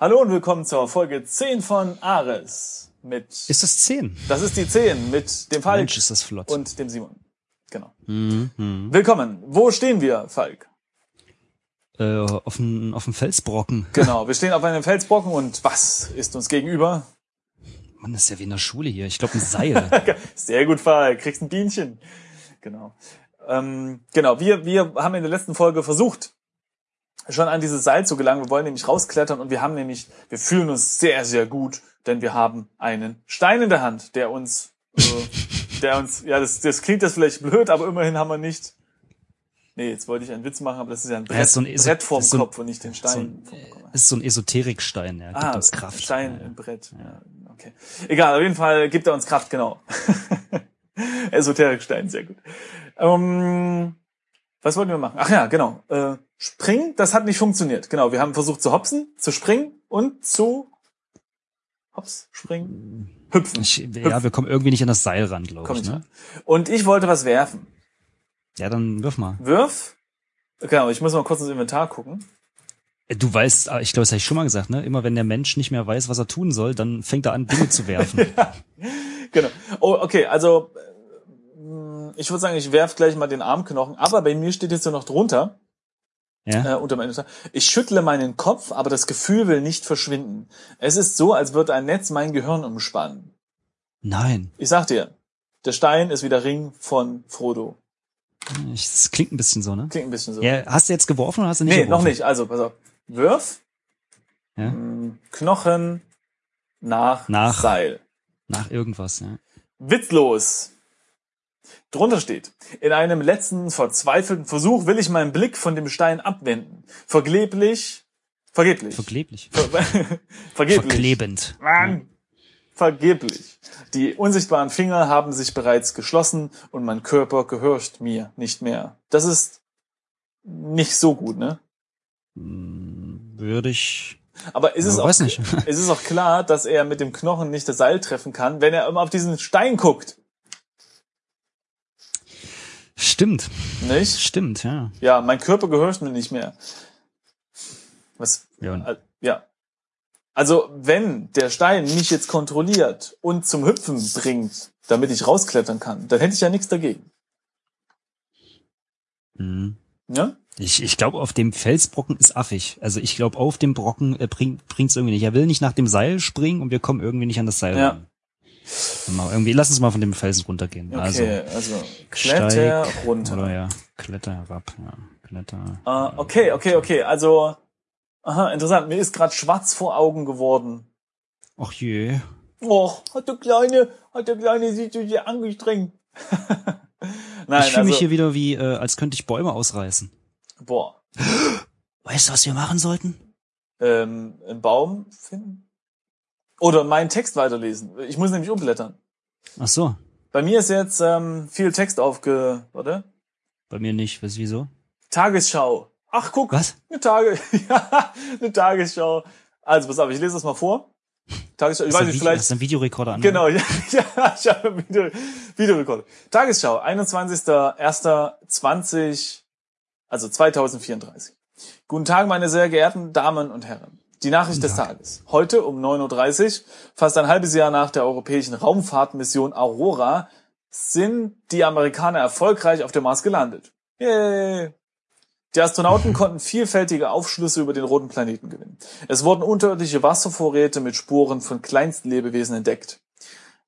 Hallo und willkommen zur Folge 10 von Ares. Mit, Ist das 10? das ist die 10 mit dem Falk Mensch, ist das flott. und dem Simon. Genau. Mhm. Willkommen. Wo stehen wir, Falk? Äh, auf dem auf dem Felsbrocken. Genau, wir stehen auf einem Felsbrocken und was ist uns gegenüber? Mann, das ist ja wie in der Schule hier. Ich glaube ein Seil. Sehr gut, Falk. Kriegst ein Bienchen. Genau. Ähm, genau, wir, wir haben in der letzten Folge versucht, schon an dieses Seil zu gelangen. Wir wollen nämlich rausklettern und wir haben nämlich, wir fühlen uns sehr, sehr gut, denn wir haben einen Stein in der Hand, der uns, äh, der uns, ja, das, das klingt jetzt vielleicht blöd, aber immerhin haben wir nicht, nee, jetzt wollte ich einen Witz machen, aber das ist ja ein Brett, Ja, ist so ein Eso- Brett vorm so Kopf und nicht den Stein so ein- ist so ein Esoterikstein, ja. Gibt Ah, uns Kraft. Stein Ja, im Brett. Ja, okay. Egal, auf jeden Fall gibt er uns Kraft, genau. Esoterikstein, sehr gut. Ähm, was wollten wir machen? Ach ja, genau. Äh, springen, das hat nicht funktioniert. Genau, wir haben versucht zu hopsen, zu springen und zu hops, springen, hüpfen. Ich, ja, wir kommen irgendwie nicht an das Seil ran, glaube ich. Ne? Und ich wollte was werfen. Ja, dann wirf mal. Wirf. Genau, ich muss mal kurz ins Inventar gucken. Äh, Du weißt, ah, ich glaube, das habe ich schon mal gesagt, ne? Immer wenn der Mensch nicht mehr weiß, was er tun soll, dann fängt er an, Dinge zu werfen. Genau. Oh, okay, also ich würde sagen, ich werf gleich mal den Armknochen, aber bei mir steht jetzt ja noch drunter, Ja? äh, unter meinem ich schüttle meinen Kopf, aber das Gefühl will nicht verschwinden. Es ist so, als würde ein Netz mein Gehirn umspannen. Nein. Ich sag dir, der Stein ist wie der Ring von Frodo. Ich, das klingt ein bisschen so, ne? Klingt ein bisschen so. Ja, hast du jetzt geworfen oder hast du nicht nee, geworfen? noch nicht. Also, pass auf. Wirf, Ja? mh, Knochen nach, Nach. Seil. Nach irgendwas, ja. Witzlos. Drunter steht, in einem letzten verzweifelten Versuch will ich meinen Blick von dem Stein abwenden. Vergeblich, vergeblich, Verkleblich. Ver vergeblich. Verklebend. Mann, vergeblich. Die unsichtbaren Finger haben sich bereits geschlossen und mein Körper gehorcht mir nicht mehr. Das ist nicht so gut, ne? Hm, Würde ich. Aber ist es auch, weiß nicht. es ist auch klar, dass er mit dem Knochen nicht das Seil treffen kann, wenn er immer auf diesen Stein guckt, Stimmt. nicht? Stimmt, ja. Ja, mein Körper gehört mir nicht mehr. Was? Ja, äh, Ja. Also, wenn der Stein mich jetzt kontrolliert und zum Hüpfen bringt, damit ich rausklettern kann, dann hätte ich ja nichts dagegen. Mhm. Ne? Ich, ich glaube, auf dem Felsbrocken ist affig. Also ich glaube, auf dem Brocken äh, bringt bringt's irgendwie nicht. Er will nicht nach dem Seil springen und wir kommen irgendwie nicht an das Seil Ja. ran. Mal irgendwie, lass uns mal von dem Felsen runtergehen. Okay, also, Steig Kletter Also runter. oder ja, Kletter herab, ja, Kletter. Äh, okay, okay, okay. Also, aha, interessant. Mir ist gerade schwarz vor Augen geworden. Ach je. Och, hat der Kleine, hat der Kleine sich so sehr angestrengt. Nein, ich fühle also, mich hier wieder wie, äh, als könnte ich Bäume ausreißen. boah, Weißt du, was wir machen sollten? ähm, einen Baum finden? Oder meinen Text weiterlesen. Ich muss nämlich umblättern. Ach so, Bei mir ist jetzt ähm, viel Text aufge... Warte. bei mir nicht. Weißt du wieso? Tagesschau. Ach, guck. Was? Eine Tage... ja, eine Tagesschau. Also, pass auf, ich lese das mal vor. Tagesschau, ich weiß nicht, vielleicht... Hast du einen Videorekorder an? Genau, ja, ja ich habe Video, Videorekord. Tagesschau, 21.01.20, also 2034. Guten Tag, meine sehr geehrten Damen und Herren. Die Nachricht des Tag. Tages. Heute um 9.30 Uhr, fast ein halbes Jahr nach der europäischen Raumfahrtmission Aurora, sind die Amerikaner erfolgreich auf dem Mars gelandet. Yay! Die Astronauten konnten vielfältige Aufschlüsse über den roten Planeten gewinnen. Es wurden unterirdische Wasservorräte mit Spuren von Kleinstlebewesen entdeckt.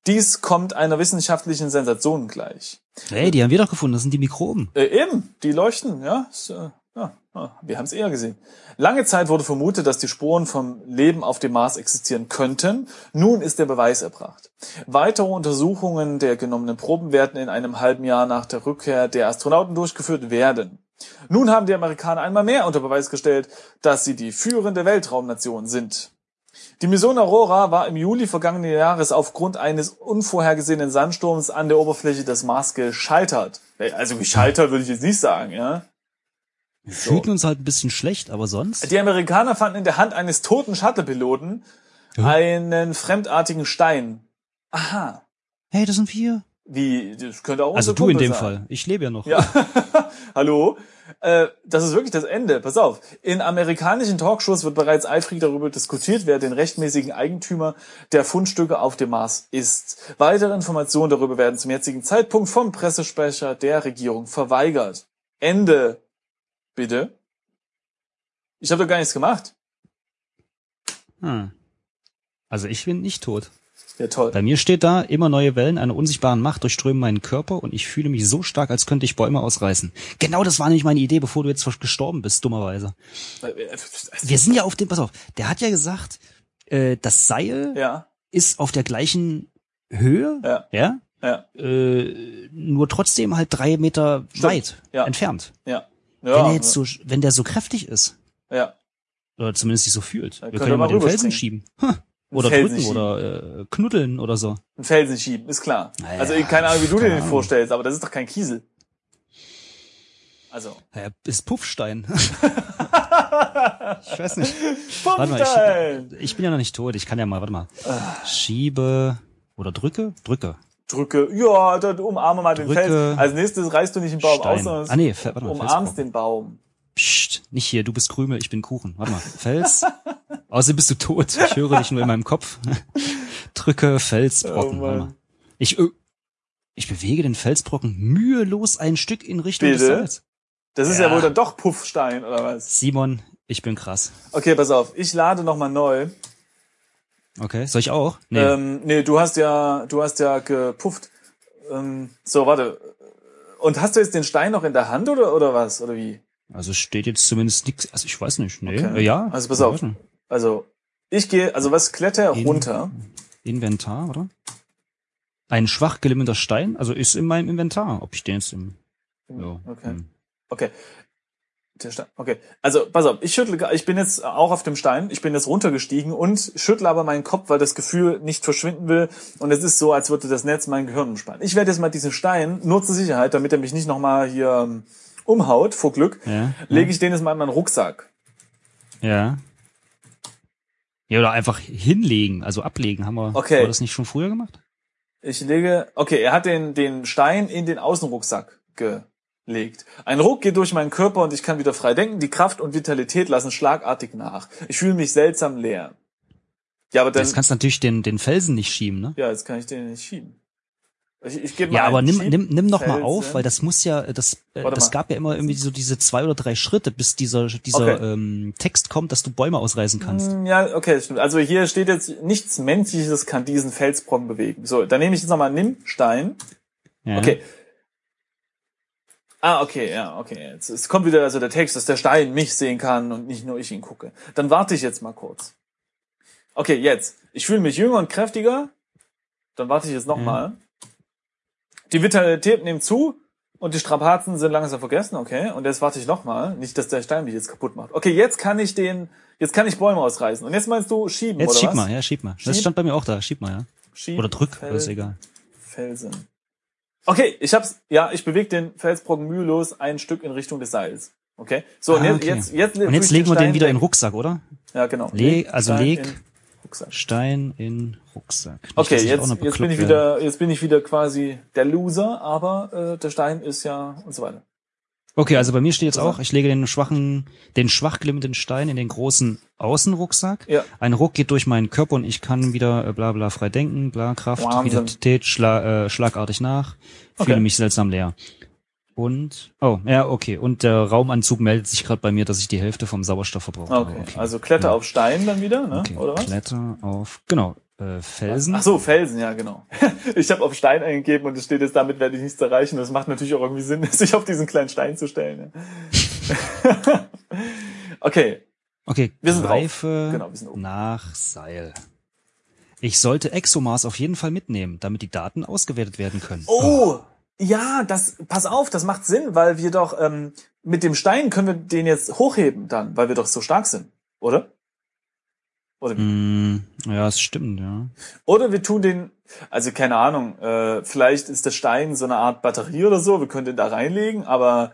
Dies kommt einer wissenschaftlichen Sensation gleich. Hey, die haben wir doch gefunden. Das sind die Mikroben. Äh, eben, die leuchten, ja. Äh, ja, ja wir haben es eher gesehen. Lange Zeit wurde vermutet, dass die Spuren vom Leben auf dem Mars existieren könnten. Nun ist der Beweis erbracht. Weitere Untersuchungen der genommenen Proben werden in einem halben Jahr nach der Rückkehr der Astronauten durchgeführt werden. Nun haben die Amerikaner einmal mehr unter Beweis gestellt, dass sie die führende Weltraumnation sind. Die Mission Aurora war im Juli vergangenen Jahres aufgrund eines unvorhergesehenen Sandsturms an der Oberfläche des Mars gescheitert. Also gescheitert würde ich jetzt nicht sagen, ja. Wir fühlten uns halt ein bisschen schlecht, aber sonst? Die Amerikaner fanden in der Hand eines toten Shuttle-Piloten Ja. einen fremdartigen Stein. Aha. Hey, das sind wir. Wie, das könnte auch Also du in Kumpel dem sein. Fall. Ich lebe ja noch. Ja, hallo. Äh, das ist wirklich das Ende. Pass auf. In amerikanischen Talkshows wird bereits eifrig darüber diskutiert, wer den rechtmäßigen Eigentümer der Fundstücke auf dem Mars ist. Weitere Informationen darüber werden zum jetzigen Zeitpunkt vom Pressesprecher der Regierung verweigert. Ende. Bitte? Ich habe doch gar nichts gemacht. Hm. Also ich bin nicht tot. Ja, toll. Bei mir steht da, immer neue Wellen einer unsichtbaren Macht durchströmen meinen Körper und ich fühle mich so stark, als könnte ich Bäume ausreißen. Genau das war nämlich meine Idee, bevor du jetzt gestorben bist, dummerweise. Wir sind ja auf dem, pass auf, der hat ja gesagt, äh, das Seil Ja, ist auf der gleichen Höhe, Ja. ja? ja, Äh, nur trotzdem halt drei Meter weit Ja. entfernt. ja. Wenn Ja, er jetzt so, wenn der so kräftig ist, ja. oder zumindest sich so fühlt, Dann wir können er mal den Felsen schieben. Hm. Oder Felsen drücken oder äh, knuddeln oder so. Ein Felsen schieben, ist klar. Naja, also keine Ahnung, wie du dir den vorstellst, aber das ist doch kein Kiesel. Also. Ja, ist Puffstein. ich weiß nicht. Warte mal, ich, ich bin ja noch nicht tot. Ich kann ja mal, warte mal. Schiebe oder drücke? Drücke. Drücke, ja, dann umarme mal den Drücke. Felsen. Als nächstes reißt du nicht den Baum Stein. aus, sondern Ah, nee, warte mal, umarmst den Baum. Psst, nicht hier, du bist Krümel, ich bin Kuchen. Warte mal. Fels. Außerdem bist du tot. Ich höre dich nur in meinem Kopf. Drücke Felsbrocken. Oh Warte mal. Ich, ich bewege den Felsbrocken mühelos ein Stück in Richtung des Bitte? Seils. Das ist ja. Ja. wohl dann doch Puffstein, oder was? Simon, ich bin krass. Okay, pass auf. Ich lade nochmal neu. Okay, soll ich auch? Nee. Ähm, nee, du hast ja, du hast ja gepufft. Ähm, so, warte. Und hast du jetzt den Stein noch in der Hand oder, oder was? Oder wie? Also steht jetzt zumindest nichts. Also ich weiß nicht. Nee. Okay. Äh, ja. Also pass auf. Also, ich gehe, also was kletter In- runter. Inventar, oder? Ein schwach gelimmerter Stein, also ist in meinem Inventar. Ob ich den jetzt im. Ja, Okay. hm. Okay. Der Stein. Okay. Also, pass auf, ich schüttle, ich bin jetzt auch auf dem Stein, ich bin jetzt runtergestiegen und schüttle aber meinen Kopf, weil das Gefühl nicht verschwinden will. Und es ist so, als würde das Netz mein Gehirn umspannen. Ich werde jetzt mal diesen Stein, nur zur Sicherheit, damit er mich nicht nochmal hier ähm, umhaut, vor Glück, Ja. lege ich den jetzt mal in meinen Rucksack. Ja. Ja, oder einfach hinlegen, also ablegen. Haben wir, Okay. haben wir das nicht schon früher gemacht? Ich lege, okay, er hat den, den Stein in den Außenrucksack gelegt. Ein Ruck geht durch meinen Körper und ich kann wieder frei denken. Die Kraft und Vitalität lassen schlagartig nach. Ich fühle mich seltsam leer. Ja, aber dann, Jetzt kannst du natürlich den, den Felsen nicht schieben, ne? ja, jetzt kann ich den nicht schieben. Ich, ich gebe mal Ja, aber nimm, Schieb- nimm, nimm noch mal Felsen. auf, weil das muss ja, das, äh, das mal. gab ja immer irgendwie so diese zwei oder drei Schritte, bis dieser, dieser Okay. ähm, Text kommt, dass du Bäume ausreißen kannst. Hm, Ja, okay, stimmt. Also hier steht jetzt, nichts Menschliches kann diesen Felsbrocken bewegen. So, dann nehme ich jetzt nochmal, nimm Stein. Ja. Okay. Ah, okay, ja, okay. Jetzt, es kommt wieder also der Text, dass der Stein mich sehen kann und nicht nur ich ihn gucke. Dann warte ich jetzt mal kurz. Okay, jetzt. Ich fühle mich jünger und kräftiger. Dann warte ich jetzt nochmal. Die Vitalität nimmt zu und die Strapazen sind langsam vergessen, okay. Und jetzt warte ich nochmal. Nicht, dass der Stein mich jetzt kaputt macht. Okay, jetzt kann ich den, jetzt kann ich Bäume ausreißen. Und jetzt meinst du schieben, Jetzt oder schieb was? mal, ja, schieb mal. Das Schieb. stand bei mir auch da, schieb mal, ja. Schieb, Oder drück, Fel- ist egal. Felsen. Okay, ich hab's, ja, ich bewege den Felsbrocken mühelos ein Stück in Richtung des Seils. Okay? So, und Ah, jetzt, okay. jetzt, jetzt, Und jetzt legen wir den wieder in den Rucksack, oder? Ja, genau. Leg- also Stein leg- Rucksack. Stein in Rucksack. Nicht, Okay, jetzt, jetzt bin ich wieder, jetzt bin ich wieder quasi der Loser, aber äh, der Stein ist ja und so weiter. Okay, also bei mir steht jetzt auch, ich lege den schwachen, den schwach glimmenden Stein in den großen Außenrucksack. Ja. Ein Ruck geht durch meinen Körper und ich kann wieder äh, bla bla frei denken, bla Kraft, Wahnsinn. Vitalität, schla, äh, schlagartig nach, Okay. fühle mich seltsam leer. Und, oh, ja, okay. Und der Raumanzug meldet sich gerade bei mir, dass ich die Hälfte vom Sauerstoff verbrauche. Okay, also Kletter Ja. auf Stein dann wieder, ne? Okay, Oder was? Kletter auf, genau, äh, Felsen. Ach so, Felsen, ja, genau. Ich habe auf Stein eingegeben und es steht jetzt, damit werde ich nichts erreichen. Das macht natürlich auch irgendwie Sinn, sich auf diesen kleinen Stein zu stellen. Ja. okay, Okay, Wir sind greife Genau, wir sind oben. nach Seil. Ich sollte ExoMars auf jeden Fall mitnehmen, damit die Daten ausgewertet werden können. Oh, ja, das, pass auf, das macht Sinn, weil wir doch, ähm, mit dem Stein können wir den jetzt hochheben dann, weil wir doch so stark sind, oder? Oder? Mm, ja, es stimmt, ja. oder wir tun den, also keine Ahnung, äh, vielleicht ist der Stein so eine Art Batterie oder so, wir können den da reinlegen, aber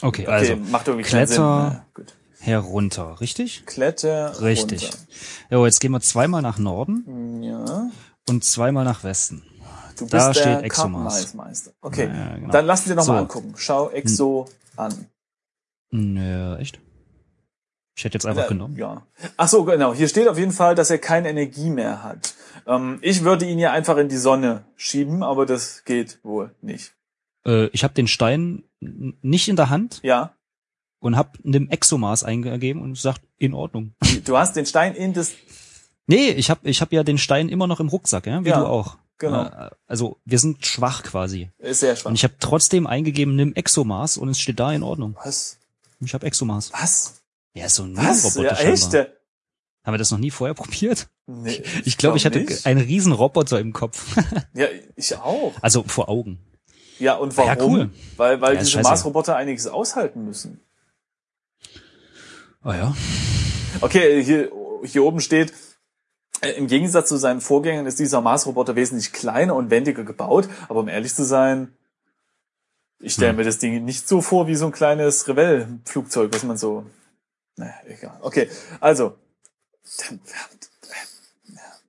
Okay, okay, also macht irgendwie keinen Sinn. Kletter Ja, gut. herunter, richtig? Kletter Richtig. Jo, jetzt gehen wir zweimal nach Norden runter. Ja, und zweimal nach Westen. Du bist Da der steht. Kartenmeister. Okay, Ja, genau. dann lass ihn dir nochmal So. angucken. Schau Exo an. Nö, echt? Ich hätte jetzt einfach Ja, genommen. Ja. Ach so, genau. Hier steht auf jeden Fall, dass er keine Energie mehr hat. Ähm, ich würde ihn ja einfach in die Sonne schieben, aber das geht wohl nicht. Äh, ich habe den Stein nicht in der Hand Ja. und habe einem Exomaß eingegeben und sagt, in Ordnung. Du hast den Stein in das. Nee, ich habe ich hab ja den Stein immer noch im Rucksack, ja, wie Ja, du auch. genau. Äh, Also wir sind schwach quasi. Ist sehr schwach. Und ich habe trotzdem eingegeben, nimm Exomaß und es steht da in Ordnung. Was? Ich habe Exomaß. Was? Ja, so ein Was? Roboter Ja, echt? scheinbar. Haben wir das noch nie vorher probiert? Nee, Ich glaube, ich hatte nicht. einen riesen Roboter im Kopf. Ja, ich auch. Also vor Augen. Ja, und warum? Ja, cool. Weil, weil Ja, diese. Marsroboter einiges aushalten müssen. Oh ja. Okay, hier, hier oben steht, äh, im Gegensatz zu seinen Vorgängern ist dieser Marsroboter wesentlich kleiner und wendiger gebaut, aber um ehrlich zu sein, ich stelle Hm. mir das Ding nicht so vor wie so ein kleines Revell-Flugzeug, was man so, naja, egal. Okay, also,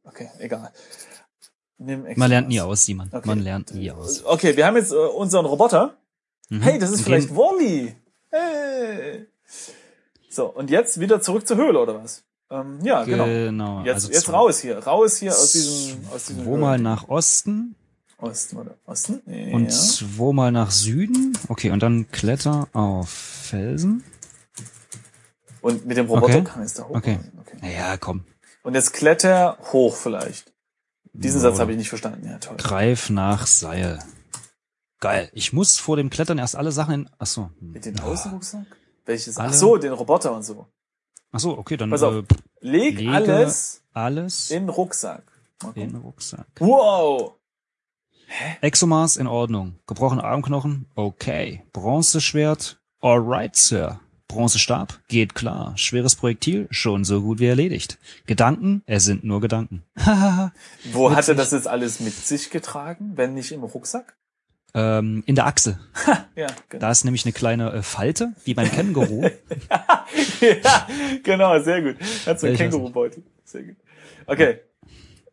okay, egal. Man lernt nie aus, Simon. Okay. Man lernt nie aus. Okay, wir haben jetzt äh, unseren Roboter. Mhm. Hey, das ist vielleicht Wally. Hey. So, und jetzt wieder zurück zur Höhle, oder was? Ähm, ja, genau. Genau. Jetzt, also jetzt raus hier, raus hier aus diesem, aus diesem Zweimal nach Osten Osten oder Osten? Ja. und zweimal nach Süden. Okay, und dann Kletter auf Felsen. Und mit dem Roboter Okay. kann es da hoch. Okay. okay. Naja, komm. Und jetzt kletter hoch vielleicht. Diesen Satz habe ich nicht verstanden. Ja, toll. Greif nach Seil. Geil. Ich muss vor dem Klettern erst alle Sachen in. Ach so. Hm. Mit dem Außenrucksack? Welches? Ach Alle- so, den Roboter und so. Ach so, okay, dann Pass auf. äh, Leg Lege alles alles in den Rucksack. In Rucksack. Wow! Exomaß in Ordnung. Gebrochene Armknochen? Okay. Bronzeschwert? Alright, Sir. Bronzestab? Geht klar. Schweres Projektil? Schon so gut wie erledigt. Gedanken? Es sind nur Gedanken. Wo hat er das jetzt alles mit sich getragen, wenn nicht im Rucksack? ähm, in der Achse. Ja, genau. Da ist nämlich eine kleine äh, Falte, wie beim Känguru. ja, genau, sehr gut. Hat so einen Kängurubeutel. Sehr gut. Okay.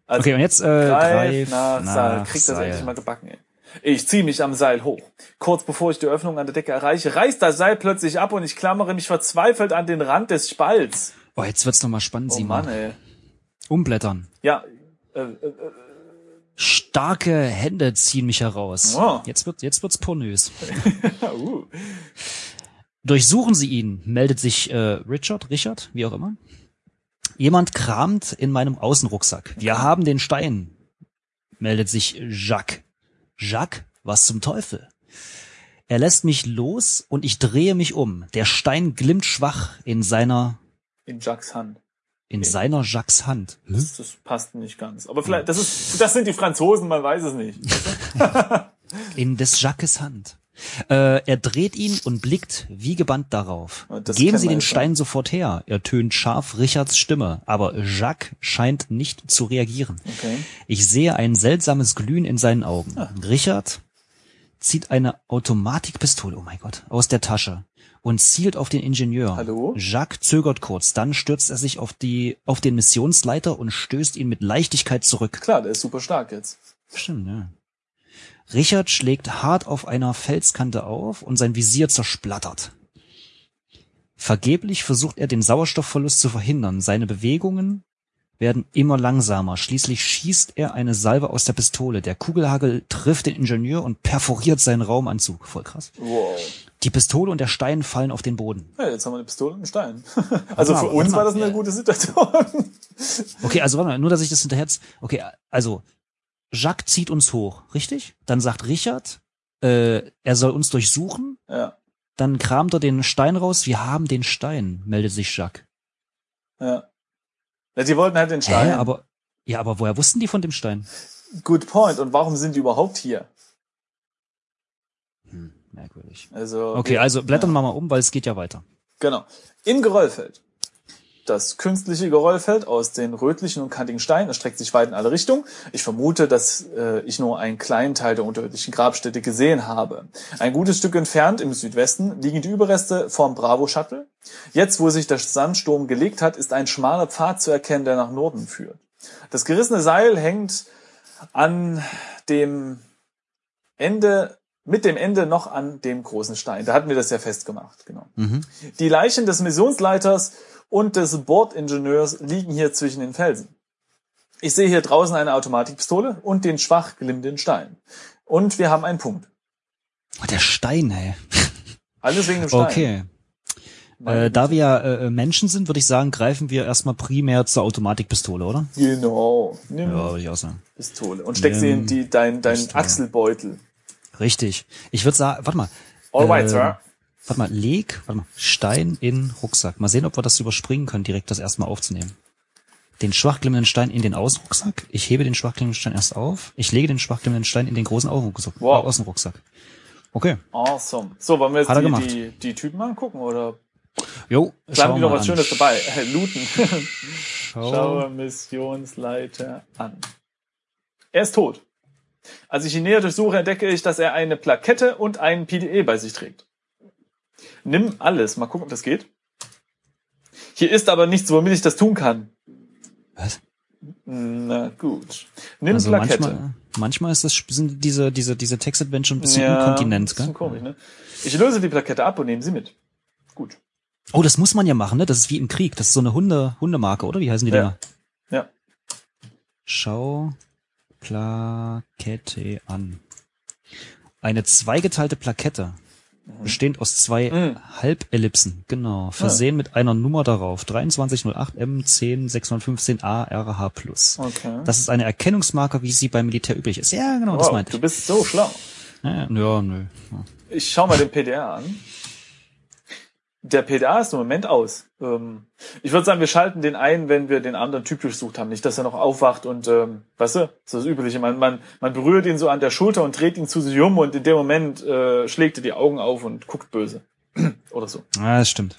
Also, Okay, und jetzt äh, greif greif nach, Seil. nach Krieg das Seil. endlich mal gebacken, ey. Ich ziehe mich am Seil hoch. Kurz bevor ich die Öffnung an der Decke erreiche, reißt das Seil plötzlich ab und ich klammere mich verzweifelt an den Rand des Spalts. Oh, jetzt wird's noch mal spannend, Oh Simon. Mann, ey. Umblättern. Ja, äh, äh, Starke Hände ziehen mich heraus. Oh. Jetzt wird jetzt wird's pornös. uh. Durchsuchen Sie ihn, meldet sich äh, Richard, Richard, wie auch immer. Jemand kramt in meinem Außenrucksack. Wir haben den Stein, meldet sich Jacques. Jacques, was zum Teufel? Er lässt mich los und ich drehe mich um. Der Stein glimmt schwach in seiner In Jacques Hand. in seiner Jacques Hand. Das, das passt nicht ganz. Aber vielleicht, das ist, das sind die Franzosen, man weiß es nicht. In des Jacques Hand. Äh, er dreht ihn und blickt wie gebannt darauf. Und das Geben Sie den Stein sofort her. Ertönt scharf Richards Stimme, aber Jacques scheint nicht zu reagieren. Okay. Ich sehe ein seltsames Glühen in seinen Augen. Richard zieht eine Automatikpistole, oh mein Gott, aus der Tasche und zielt auf den Ingenieur. Hallo? Jacques zögert kurz, dann stürzt er sich auf die auf den Missionsleiter und stößt ihn mit Leichtigkeit zurück. Klar, der ist super stark jetzt. Stimmt, ja. Richard schlägt hart auf einer Felskante auf und sein Visier zersplattert. Vergeblich versucht er den Sauerstoffverlust zu verhindern. Seine Bewegungen werden immer langsamer. Schließlich schießt er eine Salve aus der Pistole. Der Kugelhagel trifft den Ingenieur und perforiert seinen Raumanzug. Voll krass. Wow. Die Pistole und der Stein fallen auf den Boden. Ja, jetzt haben wir eine Pistole und einen Stein. Also mal, für uns war das eine Ja. gute Situation. Okay, also warte mal, nur dass ich das hinterher. Okay, also Jacques zieht uns hoch, richtig? Dann sagt Richard, äh, er soll uns durchsuchen. Ja, Dann kramt er den Stein raus. Wir haben den Stein, meldet sich Jacques. ja. ja die wollten halt den Stein. Hä, aber ja, aber woher wussten die von dem Stein? Good point. Und warum sind die überhaupt hier? Hm, merkwürdig. Also Okay, also blättern wir mal um, weil es geht ja weiter. Genau. Im Geröllfeld. Das künstliche Geröllfeld aus den rötlichen und kantigen Steinen erstreckt sich weit in alle Richtungen. Ich vermute, dass äh, ich nur einen kleinen Teil der unterirdischen Grabstätte gesehen habe. Ein gutes Stück entfernt im Südwesten liegen die Überreste vom Bravo Shuttle. Jetzt, wo sich der Sandsturm gelegt hat, ist ein schmaler Pfad zu erkennen, der nach Norden führt. Das gerissene Seil hängt an dem Ende, mit dem Ende noch an dem großen Stein. Da hatten wir das ja festgemacht, genau. Mhm. Die Leichen des Missionsleiters und des Bordingenieurs liegen hier zwischen den Felsen. Ich sehe hier draußen eine Automatikpistole und den schwach glimmenden Stein. Und wir haben einen Punkt. Oh, der Stein, ey. Alles wegen dem Stein. Okay. Äh, da wir ja äh, Menschen sind, würde ich sagen, greifen wir erstmal primär zur Automatikpistole, oder? Genau. Nimm Ja, würde ich auch sagen. Pistole und steck sie in Nimm die, dein, dein Pistole. Achselbeutel. Richtig. Ich würde sagen, warte mal. All right, Äh, Sir. Warte mal, leg, warte mal, Stein in Rucksack. Mal sehen, ob wir das überspringen können, direkt das erstmal aufzunehmen. Den schwachglimmenden Stein in den Außenrucksack. Ich hebe den schwachglimmenden Stein erst auf. Ich lege den schwachglimmenden Stein in den großen Außenrucksack. Wow. Äh, Außenrucksack. Okay. Awesome. So, wollen wir jetzt die, die, die Typen angucken oder Jo, bleiben die wir noch was an. Schönes dabei? Looten. Schau. Schaue Missionsleiter an. Er ist tot. Als ich ihn näher durchsuche, entdecke ich, dass er eine Plakette und einen PDE bei sich trägt. Nimm alles. Mal gucken, ob das geht. Hier ist aber nichts, womit ich das tun kann. Was? Na gut. Nimm Also Plakette. manchmal, manchmal ist das, sind diese, diese, diese Text-Adventure ein bisschen ja, inkontinent, bisschen gell? komisch, ne? Ich löse die Plakette ab und nehme sie mit. Gut. Oh, das muss man ja machen, ne? Das ist wie im Krieg. Das ist so eine Hunde, Hundemarke, oder? Wie heißen die Ja. Dinger? Ja. Schau Plakette an. Eine zweigeteilte Plakette, bestehend aus zwei Mhm. Halbellipsen, genau, versehen mit einer Nummer darauf. 2308 M 10 615 A RH+. Okay. Das ist eine Erkennungsmarke, wie sie beim Militär üblich ist. Ja, genau, das wow, meinte du ich. bist so schlau. Ja, ja, ja, nö. Ja. Ich schau mal den PDR an. Der PDA ist im Moment aus. Ähm, ich würde sagen, wir schalten den ein, wenn wir den anderen Typ durchsucht haben. Nicht, dass er noch aufwacht und, ähm, weißt du, so das Übliche. Man, man, man berührt ihn so an der Schulter und dreht ihn zu sich um und in dem Moment äh, schlägt er die Augen auf und guckt böse. Oder so. Ja, das stimmt.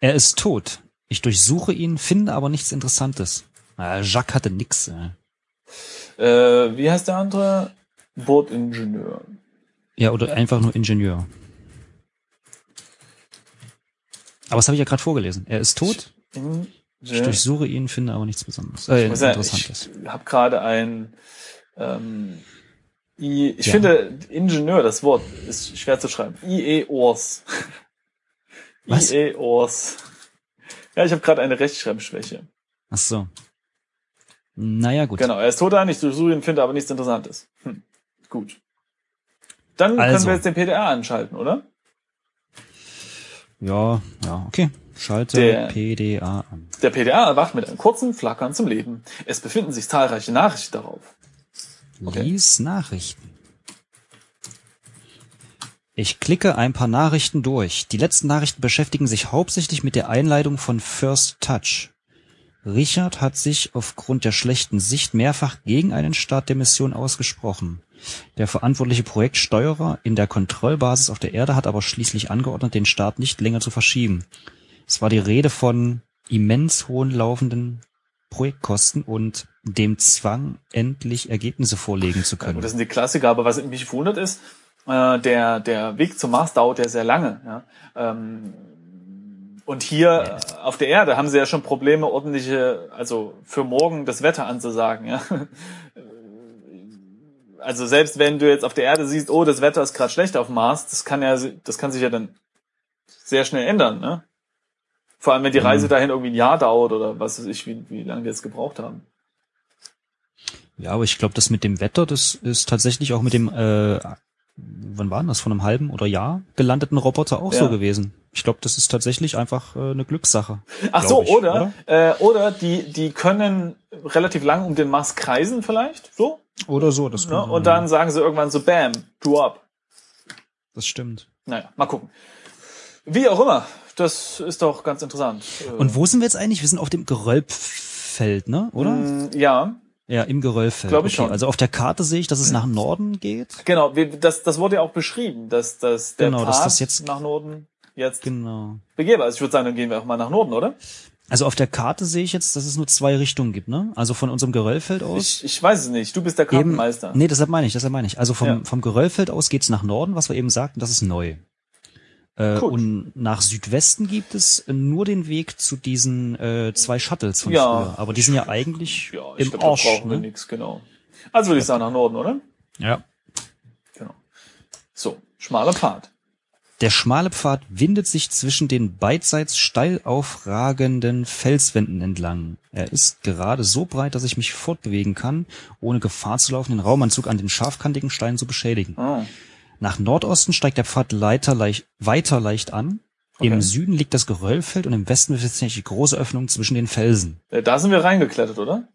Er ist tot. Ich durchsuche ihn, finde aber nichts Interessantes. Ah, Jacques hatte nix. Äh. Äh, wie heißt der andere? Bordingenieur. Ja, oder einfach nur Ingenieur. Aber das habe ich ja gerade vorgelesen. Er ist tot. Ich Ingenieur. durchsuche ihn, finde aber nichts Besonderes. Äh, sagen, Interessantes. Ich habe gerade ein ähm, I, ich Ja. finde Ingenieur, das Wort ist schwer zu schreiben. IE-Ors. IE-Ors. Ja, ich habe gerade eine Rechtschreibschwäche. Ach so. Naja, gut. Genau, er ist tot an, ich durchsuche ihn, finde aber nichts Interessantes. Hm. Gut. Dann können Also. wir jetzt den PDR anschalten, oder? Ja, ja, okay. Schalte Der- PDA an. Der PDR erwacht mit einem kurzen Flackern zum Leben. Es befinden sich zahlreiche Nachrichten darauf. Okay. Lies Nachrichten. Ich klicke ein paar Nachrichten durch. Die letzten Nachrichten beschäftigen sich hauptsächlich mit der Einleitung von First Touch. Richard hat sich aufgrund der schlechten Sicht mehrfach gegen einen Start der Mission ausgesprochen. Der verantwortliche Projektsteuerer in der Kontrollbasis auf der Erde hat aber schließlich angeordnet, den Start nicht länger zu verschieben. Es war die Rede von immens hohen laufenden Projektkosten und dem Zwang, endlich Ergebnisse vorlegen zu Ja, können. gut, das sind die Klassiker, aber was mich wundert ist, äh, der, der Weg zum Mars dauert ja sehr lange. Ja? Ähm, und hier äh, auf der Erde haben sie ja schon Probleme, ordentliche, also für morgen das Wetter anzusagen. Ja? Also selbst wenn du jetzt auf der Erde siehst, oh, das Wetter ist gerade schlecht auf Mars, das kann ja, das kann sich ja dann sehr schnell ändern. Ne? Vor allem, wenn die Reise dahin irgendwie ein Jahr dauert oder was weiß ich, wie, wie lange wir jetzt gebraucht haben. Ja, aber ich glaube, das mit dem Wetter, das ist tatsächlich auch mit dem, äh, wann war denn das, von einem halben oder Jahr gelandeten Roboter auch Ja. so gewesen. Ich glaube, das ist tatsächlich einfach äh, eine Glückssache. Ach so, ich, oder, Äh, oder die, die können relativ lang um den Mars kreisen vielleicht, so, Oder so, das, ne? und dann sagen sie irgendwann so, bam, du ab. das stimmt. Naja, mal gucken. Wie auch immer, das ist doch ganz interessant. Und wo sind wir jetzt eigentlich? Wir sind auf dem Geröllfeld, ne? Oder? mh, Ja, Ja, im Geröllfeld. Glaub ich schon. Also auf der Karte sehe ich, dass es nach Norden geht. genau, wir, das, das wurde ja auch beschrieben, dass, dass der Genau, dass Pfad das jetzt- nach Norden jetzt Genau. begehbar ist. Ich würde sagen, dann gehen wir auch mal nach Norden, oder? Also auf der Karte sehe ich jetzt, dass es nur zwei Richtungen gibt, ne? Also von unserem Geröllfeld aus. Ich, ich weiß es nicht, du bist der Eben, Kartenmeister. nee, deshalb meine ich, deshalb meine ich. Also vom, Ja. vom Geröllfeld aus geht's nach Norden, was wir eben sagten, das ist neu. Äh, und nach Südwesten gibt es nur den Weg zu diesen äh, zwei Shuttles von Ja. früher. Aber die sind ja eigentlich Ja, ich im glaube, da Arsch. brauchen wir Ne? nichts, genau. Also würde ich sagen nach Norden, oder? Ja. Genau. So, schmaler Pfad. Der schmale Pfad windet sich zwischen den beidseits steil aufragenden Felswänden entlang. Er ist gerade so breit, dass ich mich fortbewegen kann, ohne Gefahr zu laufen, den Raumanzug an den scharfkantigen Steinen zu beschädigen. Oh. Nach Nordosten steigt der Pfad leiter leicht, weiter leicht an. Okay. Im Süden liegt das Geröllfeld und im Westen befindet sich die große Öffnung zwischen den Felsen. Äh, Da sind wir reingeklettert, oder?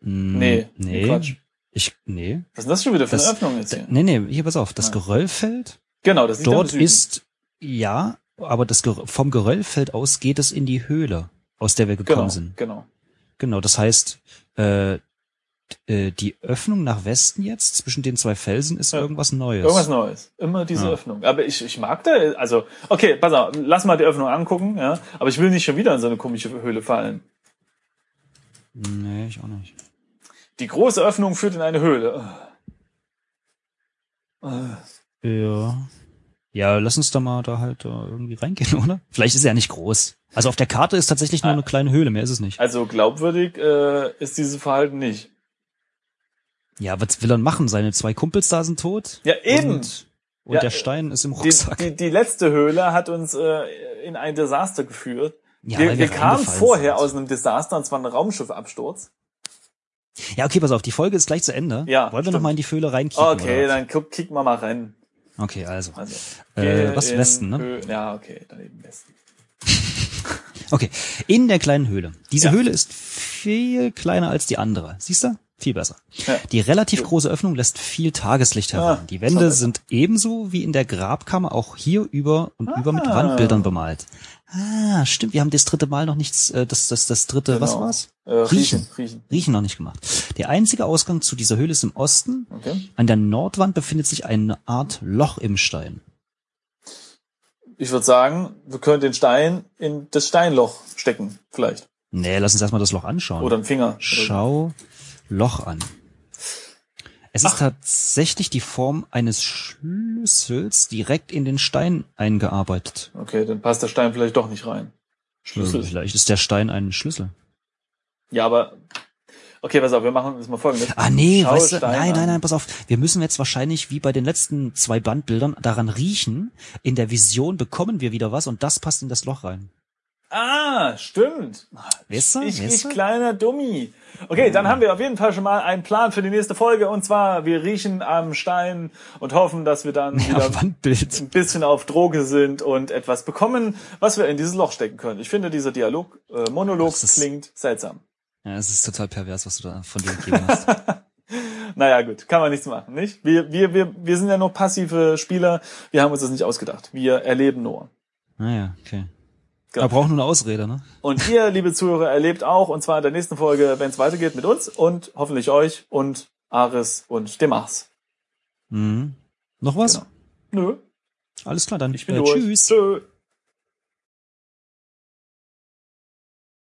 Mm, Nee, nee. Quatsch. Ich, nee. Was ist denn das schon wieder für Das- eine Öffnung jetzt hier? Nee, nee, hier pass auf. Das. Geröllfeld, Genau, das dort ist, ja, aber das vom Geröllfeld aus geht es in die Höhle, aus der wir gekommen genau, sind. genau. Genau, das heißt, äh, äh, die Öffnung nach Westen jetzt zwischen den zwei Felsen ist Ja. irgendwas Neues. Irgendwas Neues. Immer diese Ja. Öffnung. Aber ich, ich mag da, also, okay, pass auf, lass mal die Öffnung angucken, ja. Aber ich will nicht schon wieder in so eine komische Höhle fallen. Nee, ich auch nicht. Die große Öffnung führt in eine Höhle. Ja. Ja, lass uns da mal da halt äh, irgendwie reingehen, oder? Vielleicht ist er ja nicht groß. Also auf der Karte ist tatsächlich nur Ah. eine kleine Höhle, mehr ist es nicht. Also glaubwürdig äh, ist dieses Verhalten nicht. Ja, was will er machen? Seine zwei Kumpels da sind tot. Ja, eben. Und, und Ja, der Stein ist im Die, Rucksack. die, die letzte Höhle hat uns äh, in ein Desaster geführt. ja, wir wir kamen vorher sind. aus einem Desaster, und zwar ein Raumschiffabsturz. Ja, okay, pass auf, die Folge ist gleich zu Ende. Ja, Wollen wir stimmt. noch mal in die Höhle reinkicken? Okay, dann guck, kicken wir mal rein. Okay, also. Also, Äh, was Westen, ne? Hö- Ja, okay, daneben Westen. Okay, in der kleinen Höhle. Diese Ja. Höhle ist viel kleiner als die andere. Siehst du? Viel besser. Ja. Die relativ große Öffnung lässt viel Tageslicht herein. Ah, die Wände besser. sind ebenso wie in der Grabkammer auch hier über und über mit Ah. Wandbildern bemalt. Ah, stimmt. Wir haben das dritte Mal noch nichts, äh, das, das, das dritte, was Genau. war's? Äh, riechen, Riechen. riechen. Noch nicht gemacht. Der einzige Ausgang zu dieser Höhle ist im Osten. Okay. An der Nordwand befindet sich eine Art Loch im Stein. Ich würde sagen, wir können den Stein in das Steinloch stecken, vielleicht. Nee, lass uns erstmal das Loch anschauen. Oder einen Finger. Oder Schau Loch an. Es ist Ach. tatsächlich die Form eines Schlüssels direkt in den Stein eingearbeitet. Okay, dann passt der Stein vielleicht doch nicht rein. Schlüssel. Vielleicht ist der Stein ein Schlüssel. Ja, aber okay, pass auf, wir machen das mal folgendes. Ah nee, Schau weißt du, Stein nein, nein, nein, pass auf. Wir müssen jetzt wahrscheinlich wie bei den letzten zwei Bandbildern daran riechen. In der Vision bekommen wir wieder was und das passt in das Loch rein. Ah, stimmt. Weißt du? Ich, weißt ich du? kleiner Dummi. Okay, dann haben wir auf jeden Fall schon mal einen Plan für die nächste Folge und zwar wir riechen am Stein und hoffen, dass wir dann Ja, wieder Wandbild. ein bisschen auf Droge sind und etwas bekommen, was wir in dieses Loch stecken können. Ich finde, dieser Dialog, äh, Monolog ist- klingt seltsam. Ja, es ist total pervers, was du da von dir gegeben hast. Naja, gut, kann man nichts machen, nicht? Wir, wir, wir, wir sind ja nur passive Spieler, wir haben uns das nicht ausgedacht. Wir erleben nur. Naja, okay. Genau. Wir brauchen nur eine Ausrede, ne? Und ihr, liebe Zuhörer, erlebt auch, und zwar in der nächsten Folge, wenn es weitergeht mit uns und hoffentlich euch und Aris und dem Mars. Mhm. Noch was? Genau. Nö, Alles klar, dann ich bin äh, durch. tschüss. Tschö.